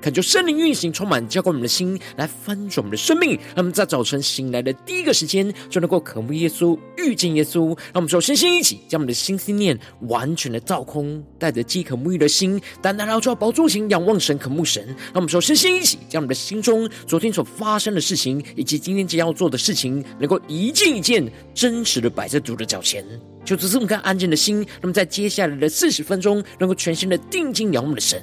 恳求圣灵运行，充满浇灌我们的心，来翻转我们的生命。让我们在早晨醒来的第一个时间，就能够渴慕耶稣，遇见耶稣。让我们首先先一起将我们的心思念完全的造空，带着饥渴沐浴的心，单单来到宝座前仰望神，渴慕神。让我们首先先一起将我们的心中昨天所发生的事情，以及今天将要做的事情，能够一件一件真实的摆在主的脚前。就这么个安静的心，那么在接下来的四十分钟，能够全心的定睛仰望的神。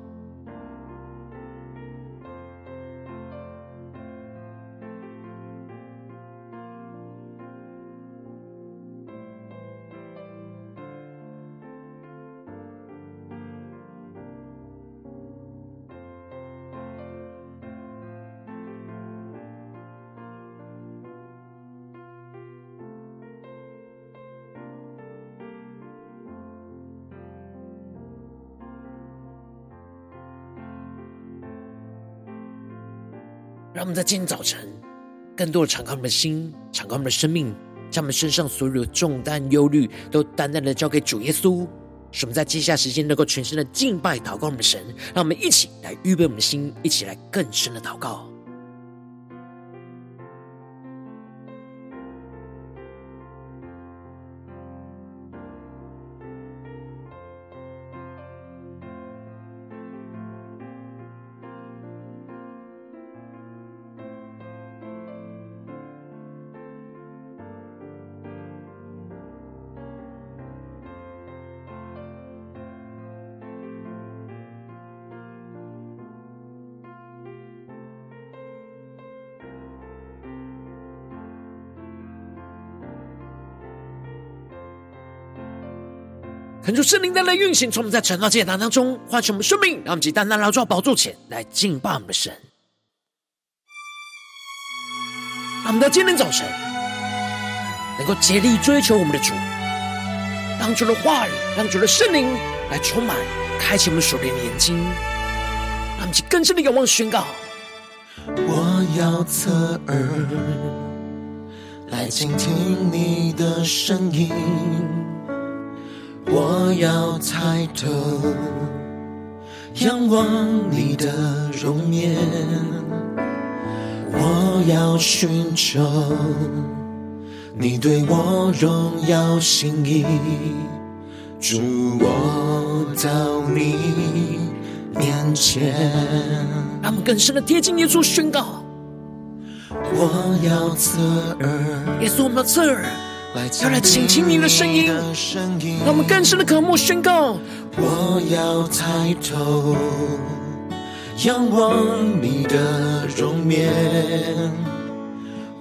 让我们在今天早晨，更多的敞开我们的心，敞开我们的生命，将我们身上所有的重担、忧虑，都单单的交给主耶稣。使我们在接下来时间能够全身的敬拜、祷告我们的神。让我们一起来预备我们的心，一起来更深的祷告。恳求圣灵带来运行，从我们在晨祷祭坛当中唤醒我们生命，让我们以单单来到宝座前来敬拜我们的神。让我们在今天早晨能够竭力追求我们的主，让主的话语，让主的圣灵来充满，开启我们属灵的眼睛，让我们以更深的仰望宣告：我要侧耳来倾听你的声音。我要抬头仰望你的容颜，我要寻求你对我荣耀心意，主，我到你面前。让我们更深的贴近耶稣，宣告：我要侧耳，耶稣，我们要侧耳。要来倾听你的声音，让我们更深的渴慕宣告。我要抬头仰望你的容颜，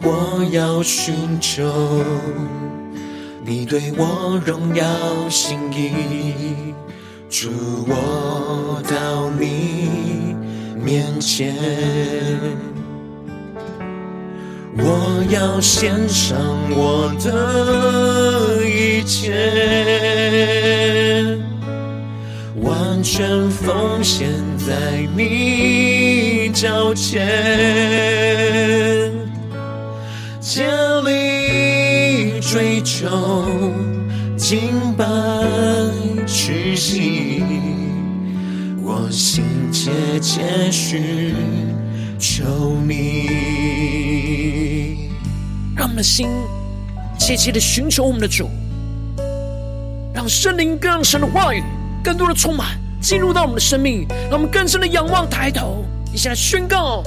我要寻求你对我荣耀心意，主，我到你面前。我要献上我的一切，完全奉献在你脚前，竭力追求敬拜屈膝，我心切切寻求你。们的心切切的寻求我们的主，让圣灵更让神的话语更多的充满进入到我们的生命，让我们更深的仰望抬头，一起来宣告：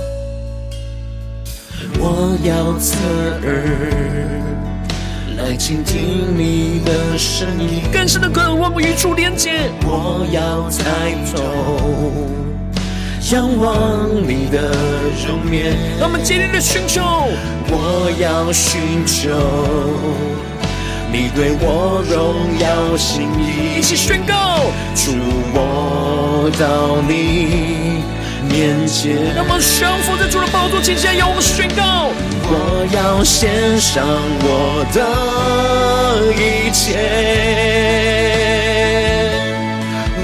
我要侧耳来倾听你的声音，更深的渴望与主连接。我要抬头。仰望你的容颜，让我们竭力的寻求。我要寻求你对我荣耀心意。一起宣告，主，我到你面前。让我们降服在主的宝座前，向我们宣告。我要献上我的一切，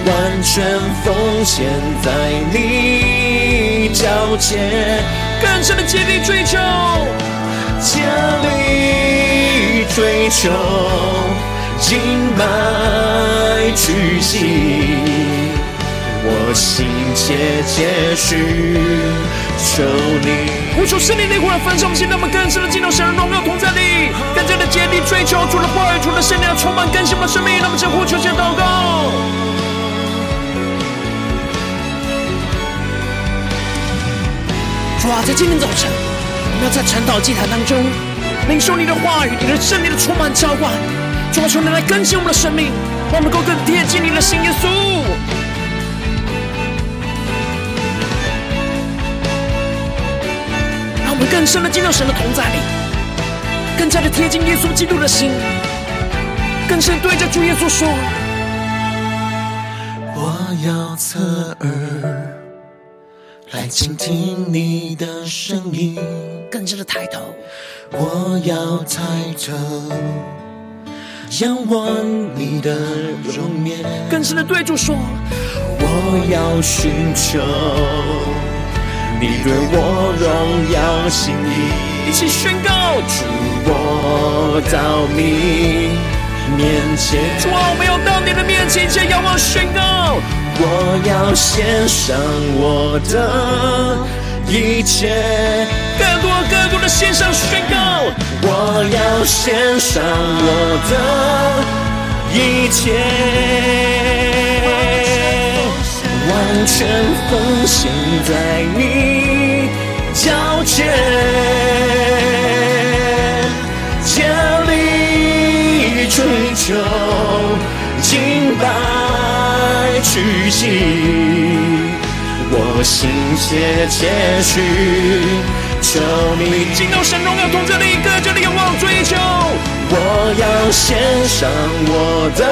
完全奉献在你脚前，更深的竭力追求，竭力追求，敬拜屈膝。我心切切寻求你，呼求圣灵的火来焚烧我们心，让我们更深的进入神的荣耀同在里，更加的竭力追求主的话语，主的圣灵充满更新我们生命，让我们先呼求先祷告。主啊，在今天早晨，我们要在晨祷祭坛当中领受你的话语，你的圣灵的充满浇灌，主啊，求你来更新我们的生命，让我们能够更贴近你的心，耶稣。让我们更深的进入神的同在里，更加的贴近耶稣基督的心，更深对着主耶稣说：“我要侧耳来倾听你的声音。”更深的抬头，我要抬头仰望你的容颜。更深的对主说：“我要寻求。”你对我荣耀心意，一起宣告，主我到你面前，主，我们要到你的面前，一起仰望宣告，我要献上我的一切，更多更多的献上宣告，我要献上我的一切。完全奉献在你脚前，竭力追求，敬拜屈膝，我心切切寻求你。进到神荣耀同在的一个，这里仰望追求，我要献上我的。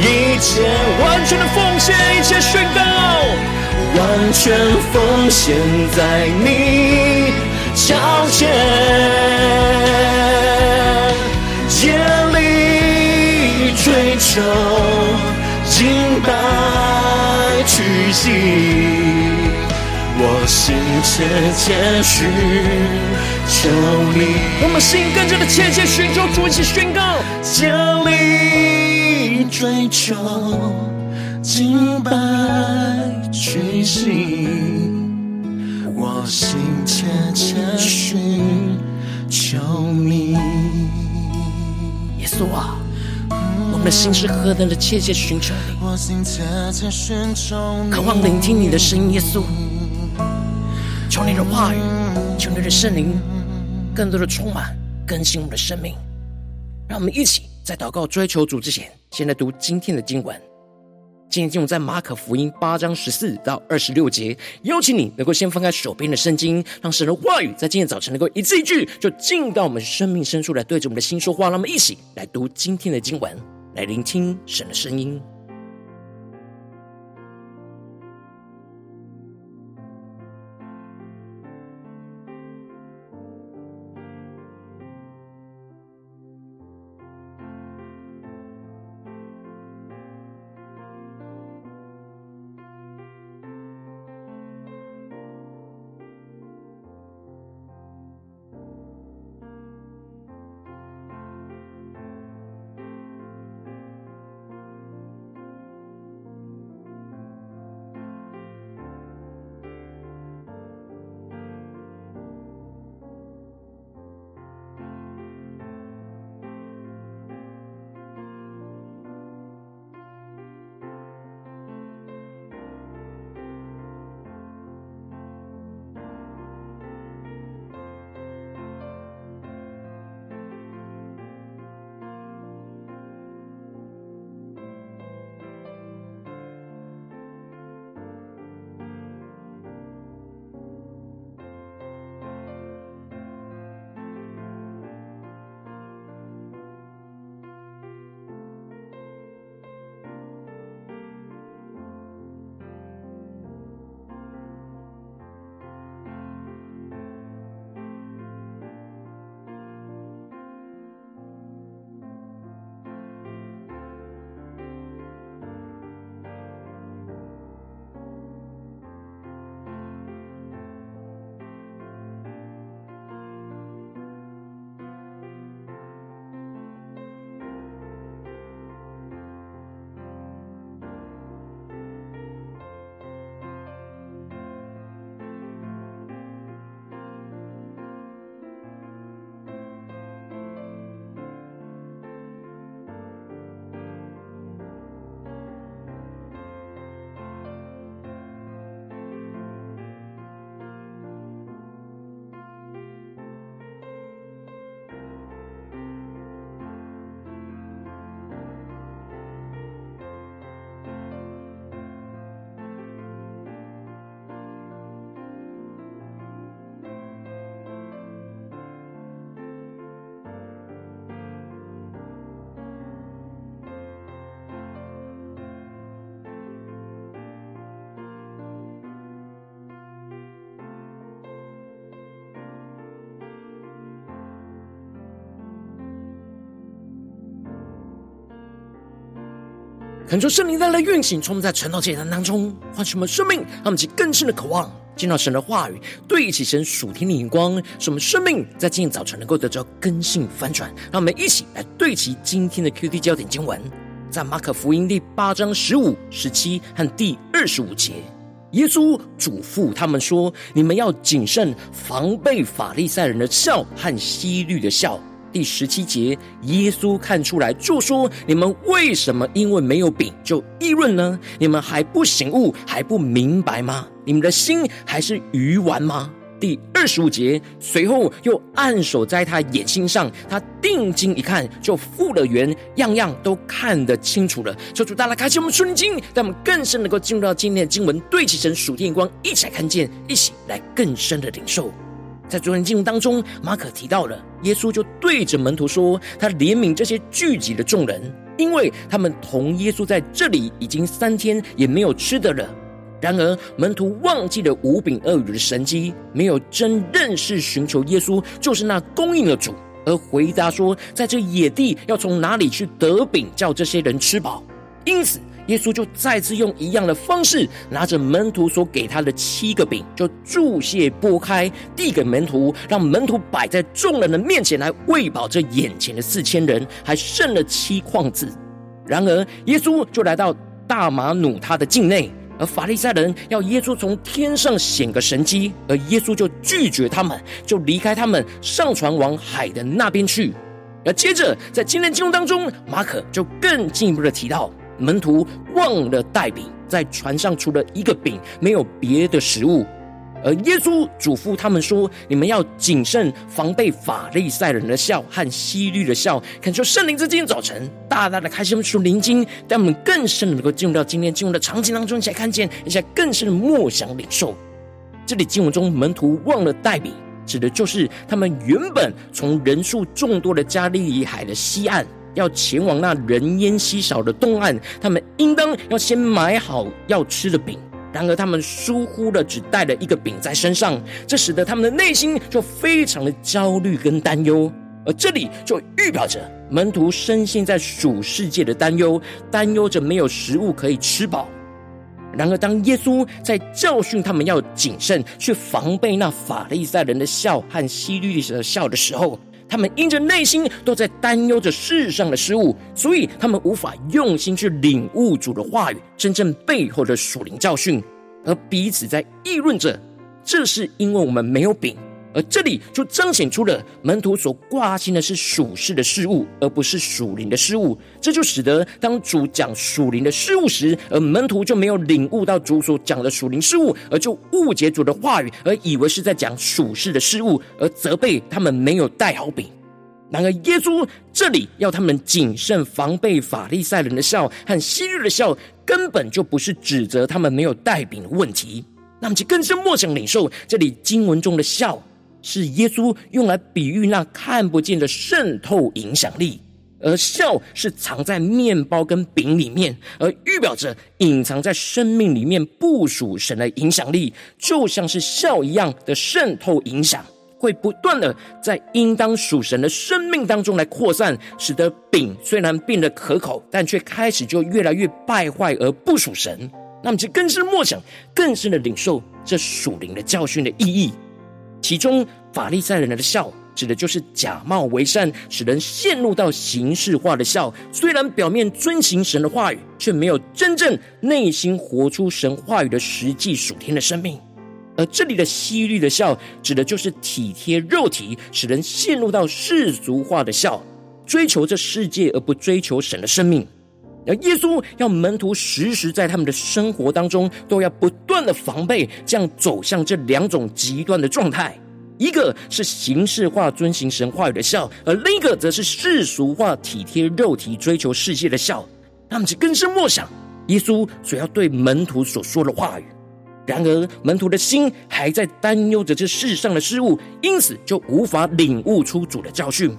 一切完全的奉献，一切宣告，完全奉献在你脚前，竭力追求，敬拜屈膝，我心切切寻求你，我们心跟着的切切寻求主，一起宣告，竭力。追求敬拜屈膝，我心切切寻求你。耶稣啊，我们的心是何等的切切寻求你，渴望聆听你的声音。耶稣，求你的话语，求你的圣灵，更多的充满更新我们的生命，让我们一起。在祷告追求主之前，先来读今天的经文。今天经文在马可福音八章十四到二十六节。邀请你能够先翻开手边的圣经，让神的话语在今天早晨能够一字一句，就进到我们生命深处来，对着我们的心说话。让我们一起来读今天的经文，来聆听神的声音。恳求圣灵带来运行，充满在晨祷祭坛当中，唤醒我们生命，让我们起更深的渴望，见到神的话语，对齐神属天的眼光，使我们生命在今天早晨能够得到更新翻转。让我们一起来对齐今天的 QT 焦点经文，在马可福音第八章十五、十七和第二十五节，耶稣嘱咐他们说：“你们要谨慎，防备法利赛人的笑和希律的笑。”第十七节，耶稣看出来，就说：“你们为什么因为没有饼就议论呢？你们还不醒悟，还不明白吗？你们的心还是愚顽吗？”第二十五节，随后又按手在他眼睛上，他定睛一看，就复了原，样样都看得清楚了。求主大大开启我们属灵经，让我们更深能够进入到今天的经文，对齐神属天光，一起来看见，一起来更深的领受。在昨天经文当中，马可提到了耶稣就对着门徒说：“他怜悯这些聚集的众人，因为他们同耶稣在这里已经三天，也没有吃的了。”然而门徒忘记了五饼二鱼的神迹，没有真认识寻求耶稣就是那供应的主，而回答说：“在这野地要从哪里去得饼，叫这些人吃饱？”因此。耶稣就再次用一样的方式，拿着门徒所给他的七个饼，就注谢拨开，递给门徒，让门徒摆在众人的面前来喂饱这眼前的四千人，还剩了七筐子。然而，耶稣就来到大马努他的境内，而法利赛人要耶稣从天上显个神迹，而耶稣就拒绝他们，就离开他们，上船往海的那边去。而接着，在今天经文当中，马可就更进一步的提到。门徒忘了带饼，在船上除了一个饼，没有别的食物。而耶稣嘱咐他们说：“你们要谨慎，防备法利赛人的笑和希律的笑。”恳求圣灵在今天早晨大大的开启我们属灵经，让我们更深的能够进入到今天经文的场景当中，一起来看见，一起来更深的默想领受。这里经文中门徒忘了带饼，指的就是他们原本从人数众多的加利利海的西岸。要前往那人烟稀少的东岸，他们应当要先买好要吃的饼。然而他们疏忽了，只带了一个饼在身上，这使得他们的内心就非常的焦虑跟担忧。而这里就预表着门徒深陷在属世界的担忧，担忧着没有食物可以吃饱。然而当耶稣在教训他们要谨慎，去防备那法利赛人的笑和希律的笑的时候，他们因着内心都在担忧着世上的事物，所以他们无法用心去领悟主的话语，真正背后的属灵教训，而彼此在议论着，这是因为我们没有饼。而这里就彰显出了门徒所挂心的是属世的事物，而不是属灵的事物。这就使得当主讲属灵的事物时，而门徒就没有领悟到主所讲的属灵事物，而就误解主的话语，而以为是在讲属世的事物，而责备他们没有带好饼。然而耶稣这里要他们谨慎防备法利赛人的笑和昔日的笑，根本就不是指责他们没有带饼的问题。那么就更深默想领受这里经文中的笑。是耶稣用来比喻那看不见的渗透影响力，而酵是藏在面包跟饼里面，而预表着隐藏在生命里面不属神的影响力，就像是酵一样的渗透影响，会不断的在应当属神的生命当中来扩散，使得饼虽然变得可口，但却开始就越来越败坏而不属神。那么就更深默想，更深的领受这属灵的教训的意义。其中，法利赛人的笑指的就是假冒为善，使人陷入到形式化的笑。虽然表面遵行神的话语，却没有真正内心活出神话语的实际属天的生命。而这里的希律的笑，指的就是体贴肉体，使人陷入到世俗化的笑，追求这世界而不追求神的生命。而耶稣要门徒时时在他们的生活当中，都要不断的防备，这样走向这两种极端的状态。一个是形式化遵行神话语的孝，而另一个则是世俗化体贴肉体、追求世界的孝。他们就更深默想耶稣所要对门徒所说的话语。然而门徒的心还在担忧着这世上的事物，因此就无法领悟出主的教训。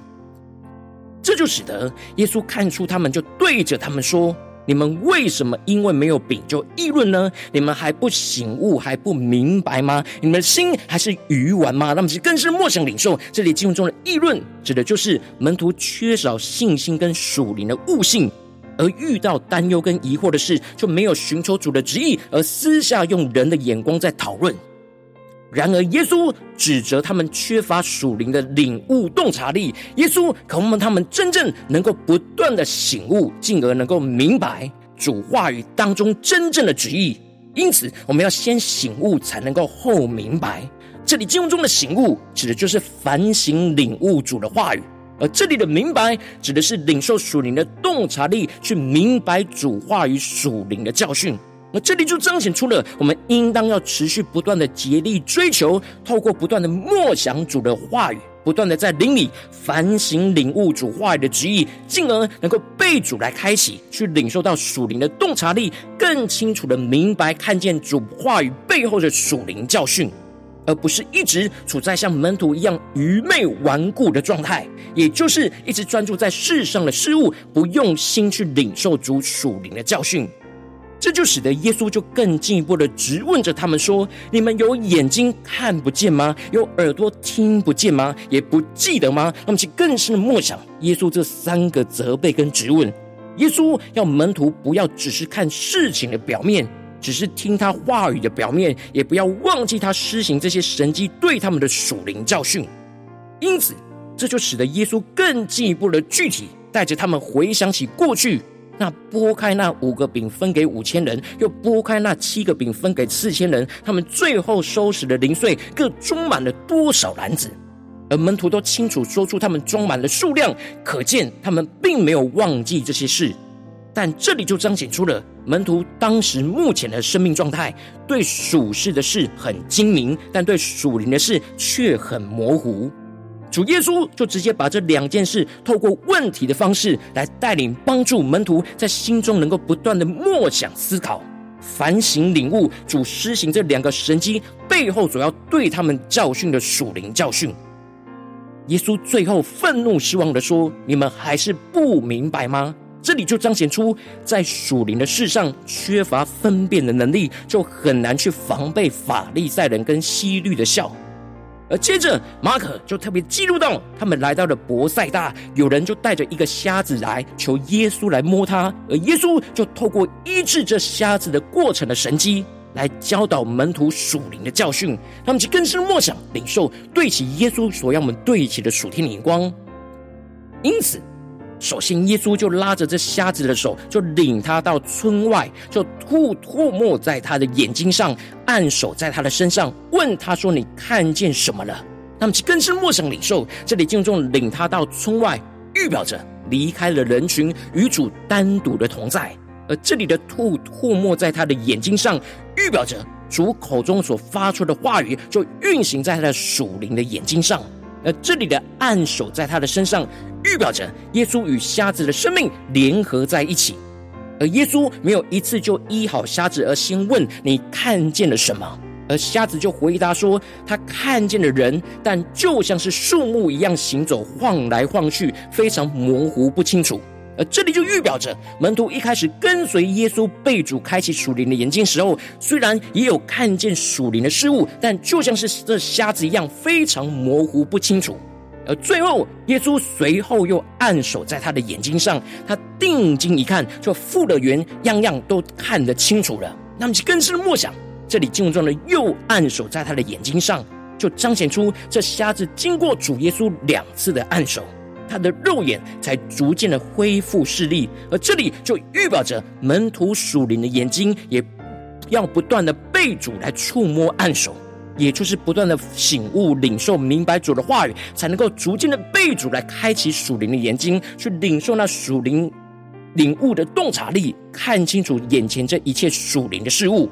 这就使得耶稣看出他们，就对着他们说：“你们为什么因为没有饼就议论呢？你们还不醒悟，还不明白吗？你们的心还是愚顽吗？”那么是更是默想领受。这里经文中的议论，指的就是门徒缺少信心跟属灵的悟性，而遇到担忧跟疑惑的事，就没有寻求主的旨意，而私下用人的眼光在讨论。然而，耶稣指责他们缺乏属灵的领悟洞察力。耶稣渴望他们真正能够不断的醒悟，进而能够明白主话语当中真正的旨意。因此，我们要先醒悟，才能够后明白。这里经文中的醒悟，指的就是反省领悟主的话语。而这里的明白，指的是领受属灵的洞察力，去明白主话语属灵的教训。那这里就彰显出了我们应当要持续不断的竭力追求，透过不断的默想主的话语，不断的在灵里反省领悟主话语的旨意，进而能够被主来开启，去领受到属灵的洞察力，更清楚的明白看见主话语背后的属灵教训。而不是一直处在像门徒一样愚昧顽固的状态，也就是一直专注在世上的事物，不用心去领受主属灵的教训。这就使得耶稣就更进一步的质问着他们说：“你们有眼睛看不见吗？有耳朵听不见吗？也不记得吗？”那么，其更深的默想耶稣这三个责备跟质问。耶稣要门徒不要只是看事情的表面。只是听他话语的表面，也不要忘记他施行这些神迹对他们的属灵教训。因此，这就使得耶稣更进一步的具体带着他们回想起过去那拨开那五个饼分给五千人，又拨开那七个饼分给四千人，他们最后收拾的零碎各装满了多少篮子，而门徒都清楚说出他们装满了数量，可见他们并没有忘记这些事。但这里就彰显出了门徒当时目前的生命状态，对属世的事很精明，但对属灵的事却很模糊。主耶稣就直接把这两件事透过问题的方式来带领帮助门徒，在心中能够不断的默想思考、反省领悟主施行这两个神迹背后所要对他们教训的属灵教训。耶稣最后愤怒失望的说：“你们还是不明白吗？”这里就彰显出，在属灵的事上缺乏分辨的能力，就很难去防备法利赛人跟希律的笑。而接着，马可就特别记录到，他们来到了博塞大，有人就带着一个瞎子来求耶稣来摸他，而耶稣就透过医治这瞎子的过程的神机，来教导门徒属灵的教训。他们就更深默想领受，对齐耶稣所要我们对齐的属天的眼光。因此。首先，耶稣就拉着这瞎子的手，就领他到村外，就吐唾沫在他的眼睛上，按手在他的身上，问他说：“你看见什么了？”那么，其更深默想领受，这里经文中领他到村外，预表着离开了人群，与主单独的同在；而这里的吐唾沫在他的眼睛上，预表着主口中所发出的话语，就运行在他的属灵的眼睛上。而这里的按手在他的身上，预表着耶稣与瞎子的生命联合在一起。而耶稣没有一次就医好瞎子，而先问你看见了什么，而瞎子就回答说他看见了人，但就像是树木一样行走，晃来晃去，非常模糊不清楚。而这里就预表着门徒一开始跟随耶稣被主开启属灵的眼睛时候，虽然也有看见属灵的事物，但就像是这瞎子一样非常模糊不清楚。而最后，耶稣随后又按手在他的眼睛上，他定睛一看，就复了原，样样都看得清楚了。那么，更是默想，这里经文中的又按手在他的眼睛上，就彰显出这瞎子经过主耶稣两次的按手。他的肉眼才逐渐的恢复视力，而这里就预表着门徒属灵的眼睛也要不断的被主来触摸按手，也就是不断的醒悟领受明白主的话语，才能够逐渐的被主来开启属灵的眼睛，去领受那属灵领悟的洞察力，看清楚眼前这一切属灵的事物。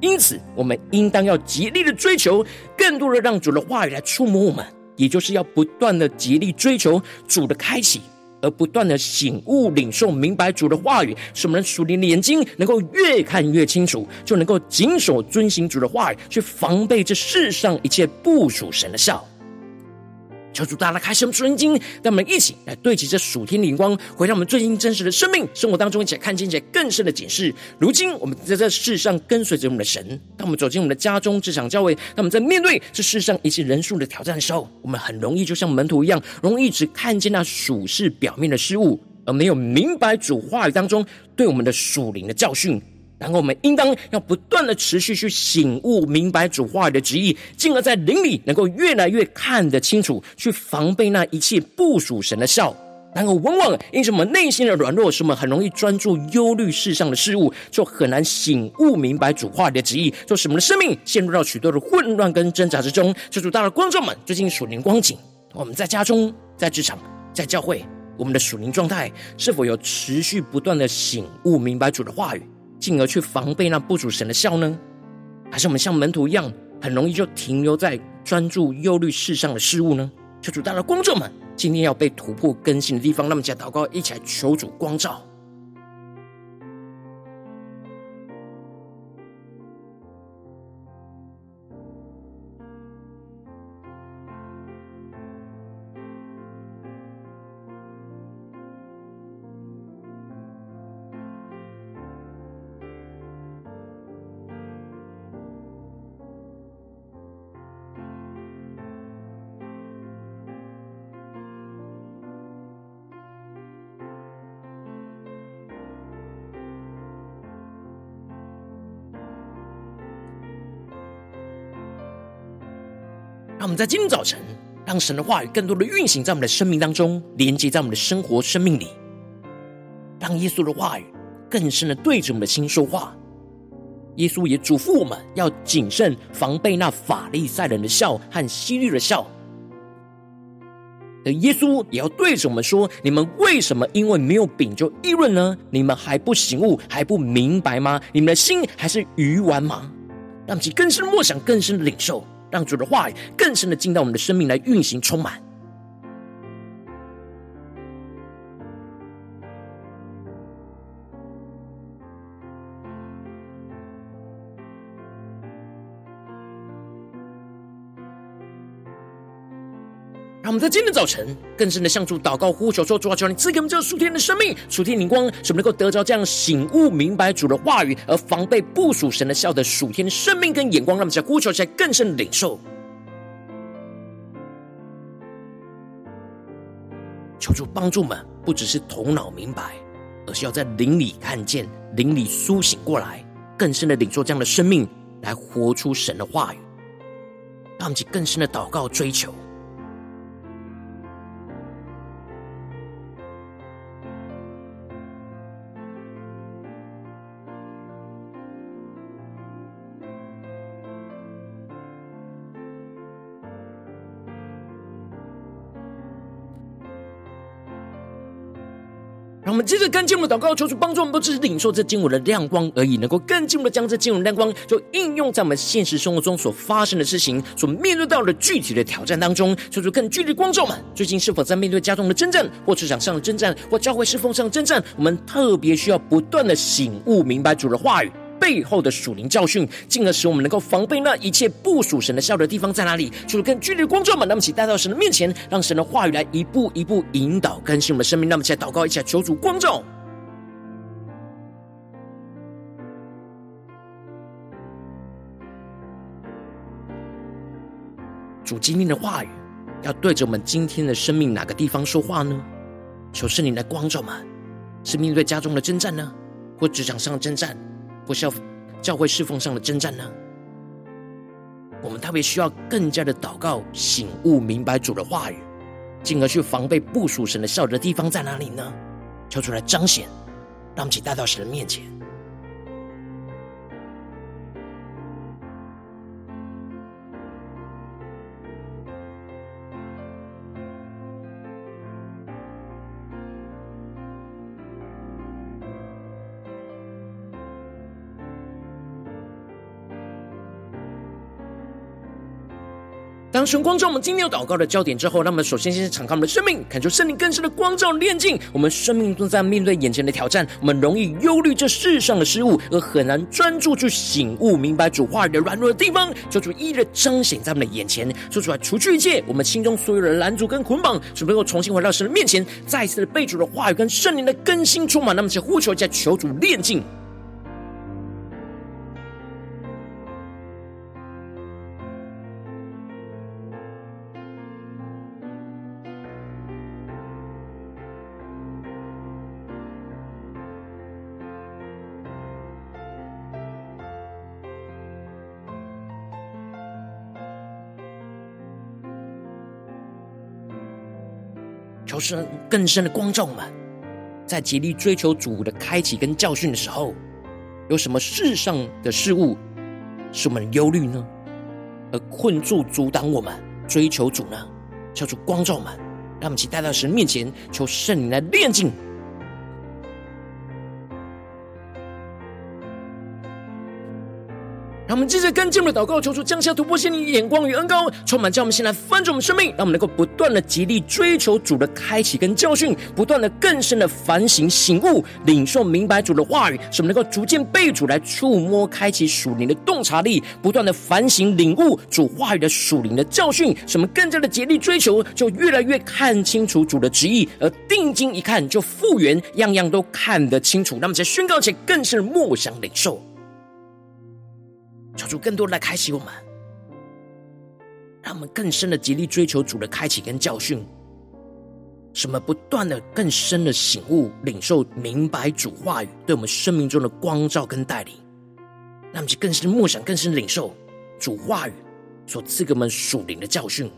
因此，我们应当要极力的追求，更多的让主的话语来触摸我们。也就是要不断的极力追求主的开启，而不断的醒悟领受明白主的话语，使我们属灵的眼睛能够越看越清楚，就能够谨守遵行主的话语，去防备这世上一切不属神的笑。求主大大开什么属灵经，让我们一起来对齐这属天的眼光，回到我们最近真实的生命生活当中，一起来看见一些更深的解释。如今我们在这世上跟随着我们的神，当我们走进我们的家中、职场、教会，当我们在面对这世上一切人数的挑战的时候，我们很容易就像门徒一样，容易只看见那属世表面的事物，而没有明白主话语当中对我们的属灵的教训。然后我们应当要不断的持续去醒悟、明白主话语的旨意，进而在灵里能够越来越看得清楚，去防备那一切不属神的笑。然后往往因为我们内心的软弱，使我们很容易专注忧虑世上的事物，就很难醒悟明白主话语的旨意，就使我们的生命陷入到许多的混乱跟挣扎之中。求主，大的观众们，最近属灵光景，我们在家中、在职场、在教会，我们的属灵状态是否有持续不断的醒悟明白主的话语？进而去防备那不主神的笑呢？还是我们像门徒一样，很容易就停留在专注忧虑世上的事物呢？求主，大的光照们，今天要被突破更新的地方，那么加祷告，一起来求主光照。让我们在今天早晨，让神的话语更多的运行在我们的生命当中，连接在我们的生活生命里，让耶稣的话语更深的对着我们的心说话。耶稣也嘱咐我们要谨慎防备那法利赛人的笑和希律的笑。而耶稣也要对着我们说：你们为什么因为没有饼就议论呢？你们还不醒悟，还不明白吗？你们的心还是鱼顽吗？让其更深默想，更深的领受。让主的话语更深的进到我们的生命来运行充满。我们在今天早晨更深的向主祷告呼求说：主啊，求你赐给我们这数天的生命、数天灵光，使我们能够得着这样醒悟明白主的话语，而防备不属神的笑的数天生命跟眼光。让我们在呼求起来更深的领受。求主帮助们，不只是头脑明白，而是要在灵里看见、灵里苏醒过来，更深的领受这样的生命，来活出神的话语。让我们更深的祷告追求。让我们接着更进一步的祷告，求主帮助我们，不只是领受这经文的亮光而已，能够更进一步的将这经文的亮光，就应用在我们现实生活中所发生的事情，所面对到的具体的挑战当中。求主更具体的光照们，最近是否在面对家中的征战，或职场上的征战，或教会侍奉上的征战？我们特别需要不断的醒悟，明白主的话语。背后的属灵教训，进而使我们能够防备那一切不属神的酵的地方在哪里？就是更剧烈的光照们，那么请带到神的面前，让神的话语来一步一步引导更新我们的生命。那么，起来祷告一下，求主光照。主今天的话语要对着我们今天的生命哪个地方说话呢？求圣灵来光照们，是面对家中的征战呢，或职场上的征战？不是要教会侍奉上的征战呢？我们特别需要更加的祷告，醒悟明白主的话语，进而去防备不属神的酵的地方在哪里呢？求主来彰显，让其带到神的面前。当神光照我们今天有祷告的焦点之后，那么首先先是敞开我们的生命，感受圣灵更深的光照炼净我们生命正在面对眼前的挑战，我们容易忧虑这世上的事物，而很难专注去醒悟明白主话语的软弱的地方，求主一的彰显在我们的眼前，说出来除去一切我们心中所有的拦阻跟捆绑，使能够重新回到神的面前，再一次的被主的话语跟圣灵的更新充满，那么就呼求一下，求主炼净。深更深的光照我们，在竭力追求主的开启跟教训的时候，有什么世上的事物使我们忧虑呢？而困住阻挡我们追求主呢？叫主光照我们，让我们一起带到神面前，求圣灵来炼净。让我们接着跟进我们的祷告，求主降下突破性的眼光与恩膏，充满将我们先来翻转我们生命，让我们能够不断的竭力追求主的开启跟教训，不断的更深的反省醒悟，领受明白主的话语，使我们能够逐渐被主来触摸，开启属灵的洞察力，不断的反省领悟主话语的属灵的教训，使我们更加的竭力追求，就越来越看清楚主的旨意，而定睛一看就复原，样样都看得清楚。那么在宣告前，更是默想领受。求主更多来开启我们，让我们更深的极力追求主的开启跟教训，什么不断的更深的醒悟、领受、明白主话语对我们生命中的光照跟带领，让我们就更深的梦想、更深领受主话语所赐给我们属灵的教训。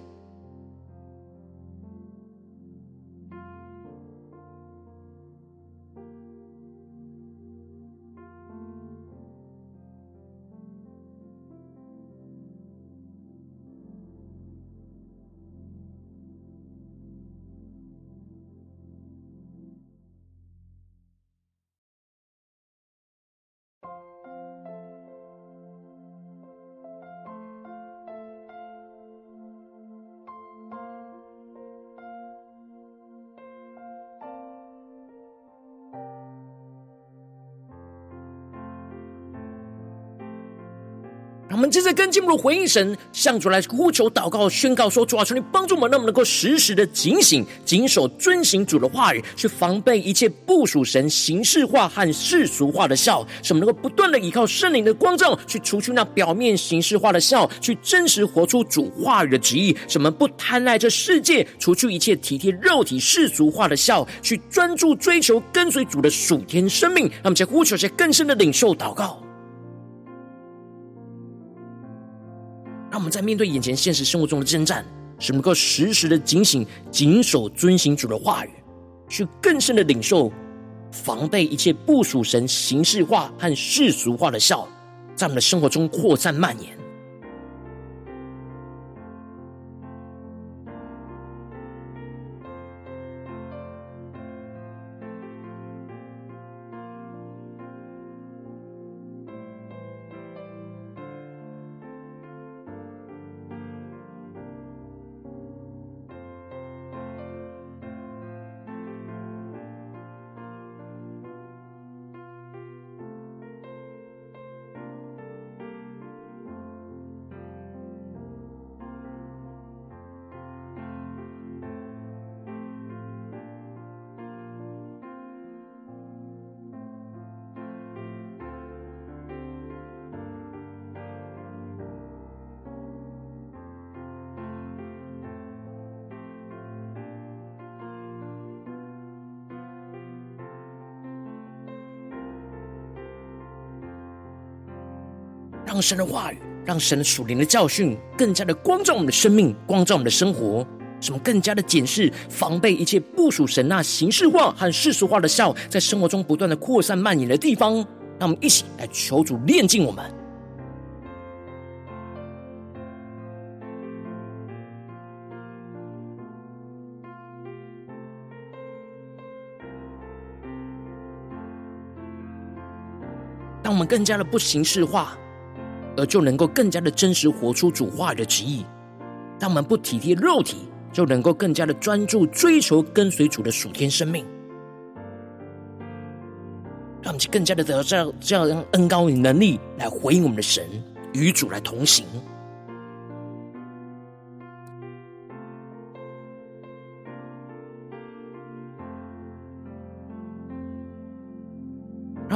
我们接着跟进入回应神，向主来呼求祷告，宣告说：主啊，求你帮助我们，让我们能够时时的警醒、谨守、遵行主的。话语，去防备一切不属神、形式化和世俗化的。笑，使我们能够不断的依靠圣灵的。光照，去除去那表面形式化的笑，去真实活出主话语的旨意。使我们不贪爱这世界，除去一切体贴肉体世俗化的。笑，去专注追求跟随主的属天生命。让我们在呼求些更深的领受祷告。们在面对眼前现实生活中的征战，使能够时时的警醒、谨守、遵行主的话语，去更深的领受、防备一切不属神、形式化和世俗化的笑，在我们的生活中扩散蔓延。让神的话语，让神的属灵的教训，更加的光照我们的生命，光照我们的生活，使我们更加的检视、防备一切不属神那形式化和世俗化的笑，在生活中不断的扩散蔓延的地方。让我们一起来求主炼净我们。让我们更加的不形式化。而就能够更加的真实活出主话语的旨意，当我们不体贴肉体，就能够更加的专注追求跟随主的属天生命，让我们更加的得到这样这样恩高与能力来回应我们的神，与主来同行。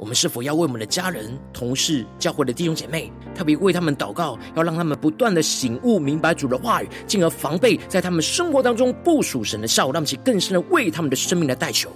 我们是否要为我们的家人、同事、教会的弟兄姐妹，特别为他们祷告，要让他们不断的醒悟、明白主的话语，进而防备在他们生活当中不属神的效，让其更深的为他们的生命来代求。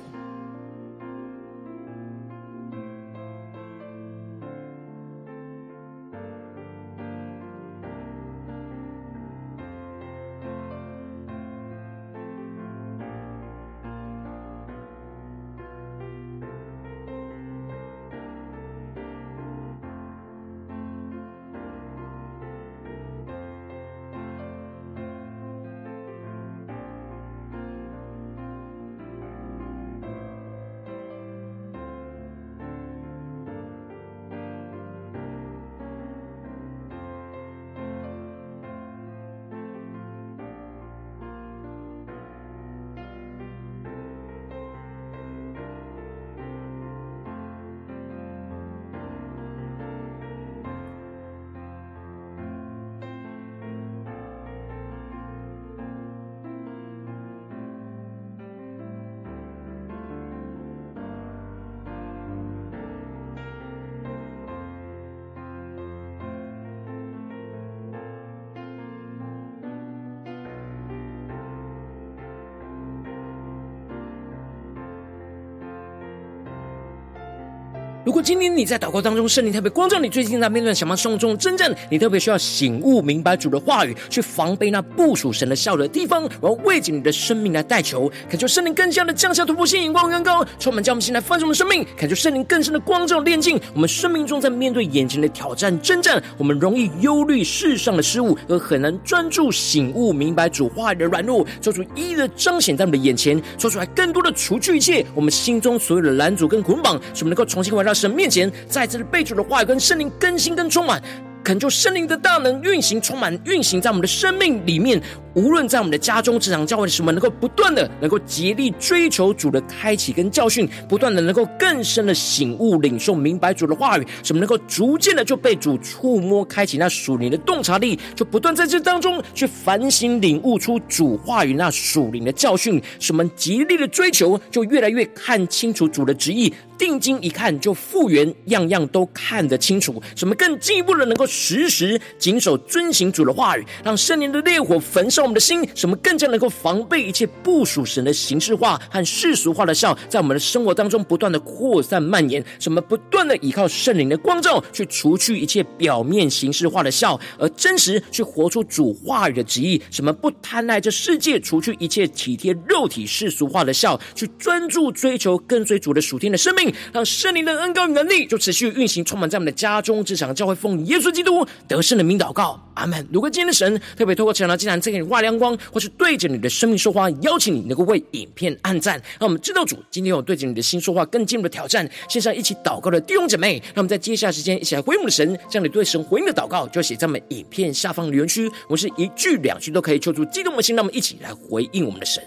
如果今天你在祷告当中，圣灵特别光照你，最近在面对什么生活中真正你特别需要醒悟、明白主的话语，去防备那不属神的笑的地方，我要为着你的生命来代求，恳求圣灵更加的降下突破性眼光，更高充满将我们心来翻转我们生命，恳求圣灵更深的光照炼净我们生命中，在面对眼前的挑战征战，我们容易忧虑世上的事物，而很难专注醒悟、明白主话语的软弱，做出一一的彰显在我们的眼前，说出来更多的除去一切我们心中所有的拦阻跟捆绑，使我们能够重新回到神面前，再次的被主的话语跟圣灵更新跟充满，恳求圣灵的大能运行，充满运行在我们的生命里面。无论在我们的家中、职场、教会什么，能够不断的能够竭力追求主的开启跟教训，不断的能够更深的醒悟、领受、明白主的话语，什么能够逐渐的就被主触摸、开启那属灵的洞察力，就不断在这当中去反省、领悟出主话语那属灵的教训，什么竭力的追求，就越来越看清楚主的旨意，定睛一看就复原，样样都看得清楚。什么更进一步的能够时时谨守遵行主的话语，让圣灵的烈火焚烧。我们的心，使我们更加能够防备一切不属神的形式化和世俗化的笑，在我们的生活当中不断的扩散蔓延。什么不断的依靠圣灵的光照，去除去一切表面形式化的笑，而真实去活出主话语的旨意。什么不贪爱这世界，除去一切体贴肉体世俗化的笑，去专注追求跟随主的属天的生命，让圣灵的恩膏与能力就持续运行，充满在我们的家中、职场、教会，奉耶稣基督得胜的名祷告，阿门。如果今天的神特别透过成长，竟然这个发亮光，或是对着你的生命说话，邀请你能够为影片按赞，让我们知道主今天有对着你的心说话，更进一步的挑战。线上一起祷告的弟兄姐妹，让我们在接下来时间一起来回应我们的神，将你对神回应的祷告就写在我们影片下方留言区，我们是一句两句都可以求助激动的心，让我们一起来回应我们的神。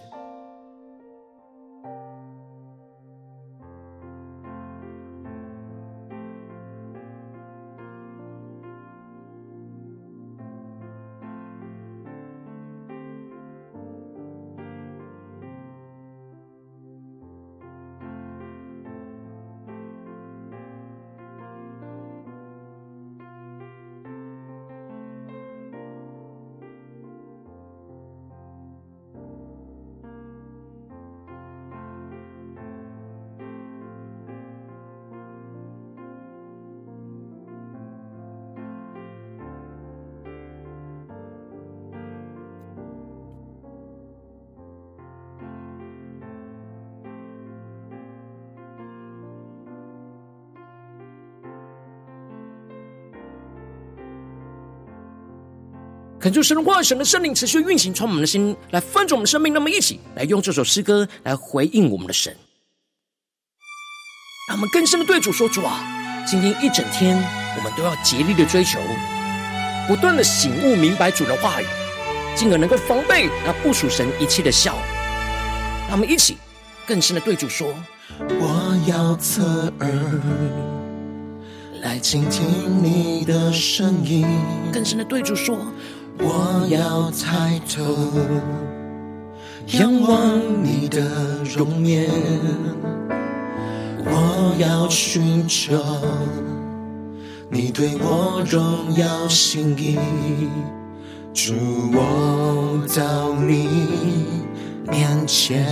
恳求神的话语、神的圣灵持续运行，从我们的心来翻转我们的生命。那么，一起来用这首诗歌来回应我们的神，让我们更深的对主说：“主啊，今天一整天，我们都要竭力的追求，不断的醒悟明白主的话语，进而能够防备那不属神一切的笑。”让我们一起更深的对主说：“我要侧耳来倾听你的声音。”更深的对主说。我要抬头仰望你的容颜，我要寻求你对我荣耀心意，主，我到你面前。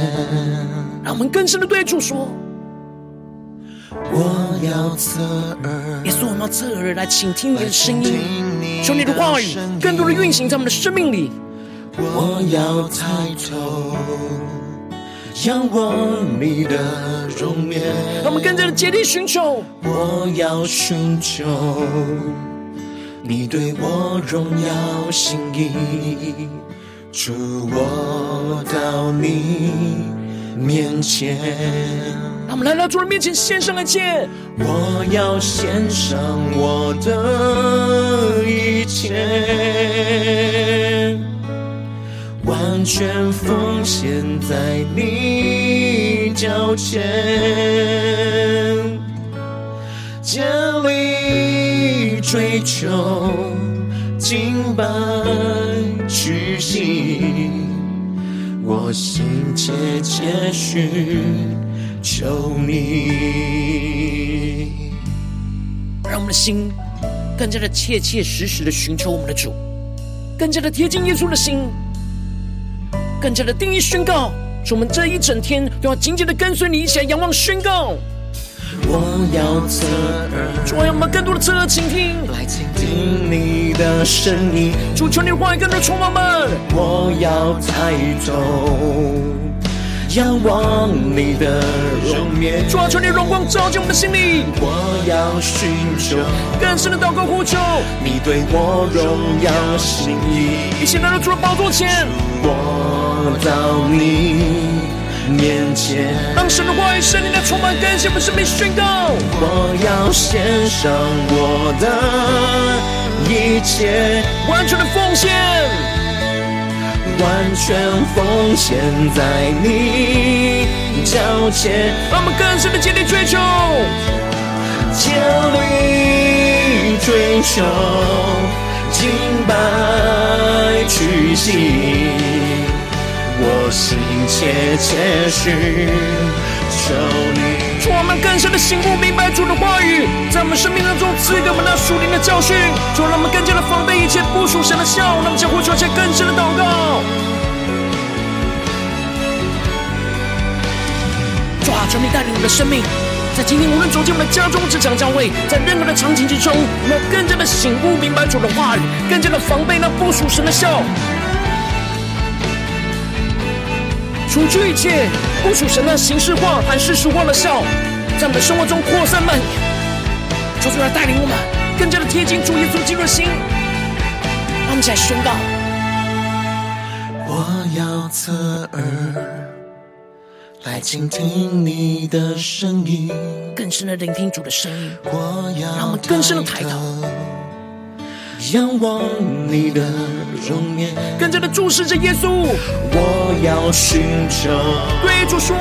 让我们更深的对主说。我要侧耳，耶稣，我们要侧耳来倾听你的声音，求你的话语更多的运行在我们的生命里。我要抬头仰望你的容颜，让我们更加的竭力寻求。我要寻求你对我荣耀心意，主，我到你面前。我们来到主人面前，献上来见。我要献上我的一切，完全奉献在你脚前，竭力追求敬拜屈膝，我心切切许。求你，让我们的心更加的切切实实的寻求我们的主，更加的贴近耶稣的心，更加的定义宣告，说我们这一整天都要紧紧的跟随你，一起来仰望宣告。我要侧耳，主啊，让我们更多的侧耳倾听，来倾听你的声音。主，求你的话语更多充满们。我要抬头。仰望你的容颜，主啊，求你荣光照进我们的心里。我要寻求更深的祷告呼求，你对我荣耀心意。一起来到主的宝座前，我到你面前，让神的话语、圣灵的充满更新我们生命宣告。我要献上我的一切，完全的奉献。完全奉献在你脚前，让我们更深的竭力追求，竭力追求，敬拜屈膝，我心切切许求你。我们更深的醒悟明白主的话语，在我们生命当中赐给我们那属灵的教训，就让我们更加的防备一切不属神的笑，让我们将呼求一些更深的祷告。求你带领我们的生命，在今天无论走进我们的家中、职场、教会，在任何的场景之中，我们更加的醒悟、明白主的话语，更加的防备那不属神的笑，除去一切不属神的形式化和世俗化的笑，在我们的生活中扩散蔓延。求主来带领我们，更加的贴近主耶稣基督的心。让我们一起来宣告：我要侧耳。来倾听你的声音，更深的聆听主的声音。我要让我们更深的抬头，仰望你的容颜，更加的注视着耶稣。我要寻求，对主说，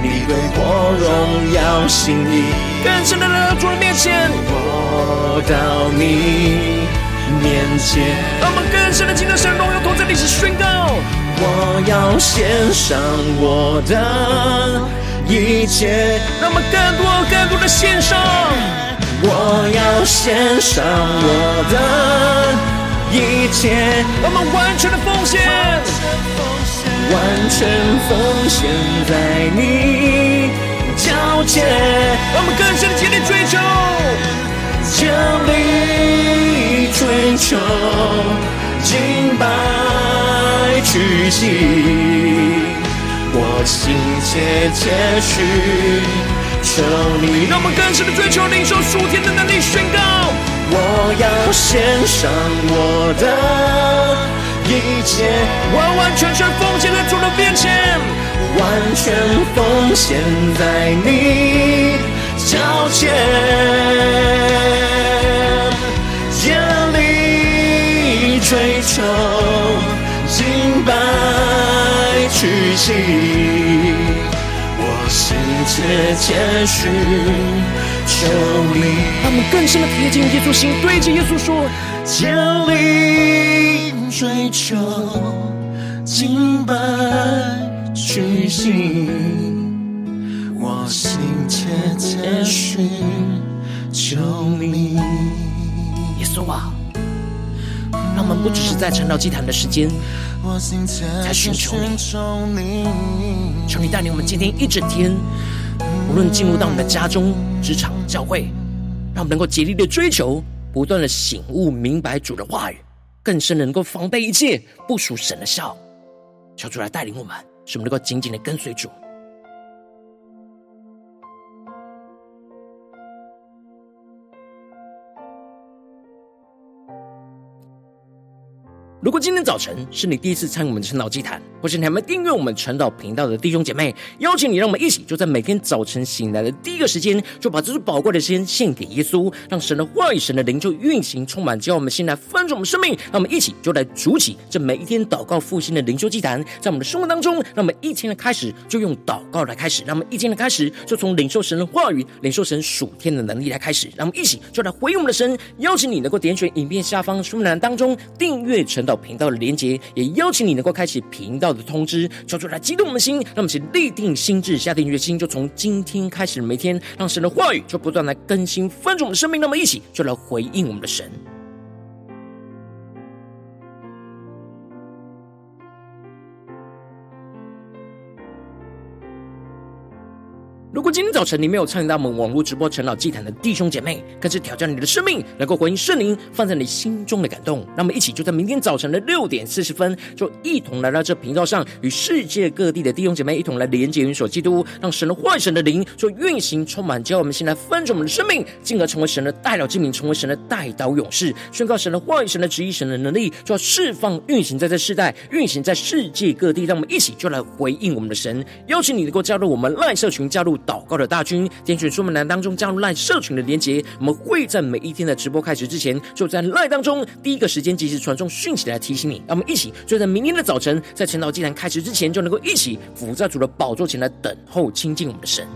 你对我荣耀心意，更深的来到主的面前。我到你面前，让我们更深的敬拜神荣耀，同在历史宣告。我要献上我的一切，让我们更多更多的献上。我要献上我的一切，我们完全的奉献，完全奉献在你脚前。我们更深的竭力追求，竭力追求敬拜。屈膝，我心切切许求你。让我们更深的追求领受属天的能力，宣告。我要献上我的一切，完完全全奉献在主的面前，完全奉献在你脚前，竭力追求。敬拜屈膝，我心切切许求你。让我们更深的贴近耶稣心，对着耶稣说：竭力追求，敬拜屈膝，我心切切寻求你。耶稣啊，让我们不只是在晨祷祭坛的时间，在寻求你。求你带领我们今天一整天，无论进入到我们的家中、职场、教会，让我们能够竭力的追求，不断的醒悟明白主的话语，更深的能够防备一切不属神的笑。求主来带领我们，使我们能够紧紧的跟随主。如果今天早晨是你第一次参与我们的晨祷祭坛，或是你还没订阅我们晨祷频道的弟兄姐妹，邀请你，让我们一起就在每天早晨醒来的第一个时间，就把这最宝贵的时间献给耶稣，让神的话语、神的灵就运行充满，叫我们先来翻转我们生命。让我们一起就来主起这每一天祷告复兴的灵修祭坛，在我们的生活当中，让我们一天的开始就用祷告来开始，让我们一天的开始就从领受神的话语、领受神属天的能力来开始，让我们一起就来回应我们的神。邀请你能够点选影片下方说明栏当中订阅晨祷。频道的连接，也邀请你能够开启频道的通知，传出来激动我们的心，让我们一起立定心智，下定决心，就从今天开始，每天让神的话语就不断来更新翻转我们的生命，那么一起就来回应我们的神。早晨你没有参与到我们网络直播晨祷祭坛的弟兄姐妹，更是挑战你的生命，能够回应圣灵放在你心中的感动。那么一起就在明天早晨的六点四十分，就一同来到这频道上，与世界各地的弟兄姐妹一同来连接、元首基督，让神的话、神的灵就运行充满，叫我们先来翻转我们的生命，进而成为神的代祷之名，成为神的代祷勇士，宣告神的话、神的旨意、神的能力，就要释放运行在这世代，运行在世界各地。让我们一起就来回应我们的神，邀请你能够加入我们赖社群，加入。祷告的大军，点选出门栏当中加入 LINE 社群的连结。我们会在每一天的直播开始之前，就在 LINE 当中第一个时间及时传送讯息来提醒你。让我们一起就在明天的早晨，在晨祷祭坛开始之前，就能够一起伏在主的宝座前来等候亲近我们的神。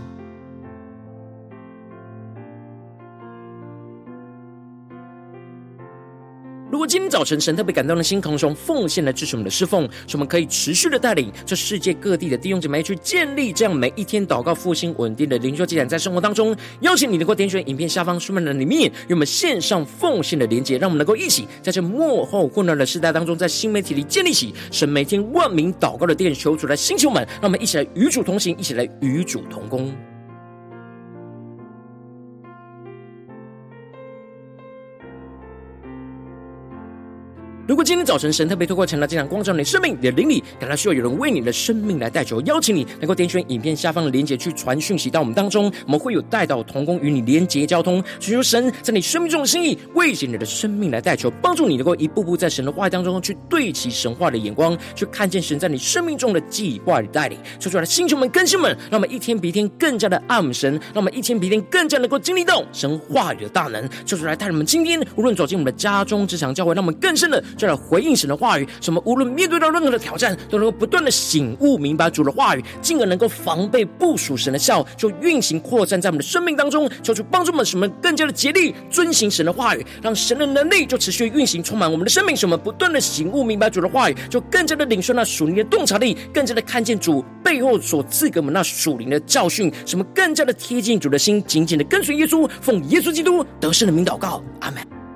如果今天早晨神特别感动的心，同时奉献来支持我们的侍奉，使我们可以持续的带领这世界各地的弟兄姐妹去建立这样每一天祷告复兴稳定的灵修祭坛，在生活当中，邀请你能够点选影片下方说明栏里面，与我们线上奉献的连结，让我们能够一起在这末后混乱的时代当中，在新媒体里建立起神每天万名祷告的殿，求主来兴起我们，让我们一起来与主同行，一起来与主同工。今天早晨神特别透过晨祷祭坛光照你的生命，你的灵里感到需要有人为你的生命来代求，邀请你能够点选影片下方的连结去传讯息到我们当中，我们会有代祷同工与你连结交通，寻求神在你生命中的心意，为着你的生命来代求，帮助你能够一步步在神的话语当中去对齐神话的眼光，去看见神在你生命中的计划与带领。说出来的弟兄们、更新们，让我们一天比一天更加的爱们神，让我们一天比一天更加能够经历到神话语的大能。说出来，带领我们今天无论走进我们的家中、职场、教会，让我们更深的。就来回应神的话语，什么无论面对到任何的挑战，都能够不断的醒悟明白主的话语，进而能够防备部署神的笑，就运行扩散在我们的生命当中，求主帮助我们，什么更加的竭力遵行神的话语，让神的能力就持续运行充满我们的生命，什么不断的醒悟明白主的话语，就更加的领受那属灵的洞察力，更加的看见主背后所赐给我们那属灵的教训，什么更加的贴近主的心，紧紧的跟随耶稣，奉耶稣基督得胜的名祷告，阿门。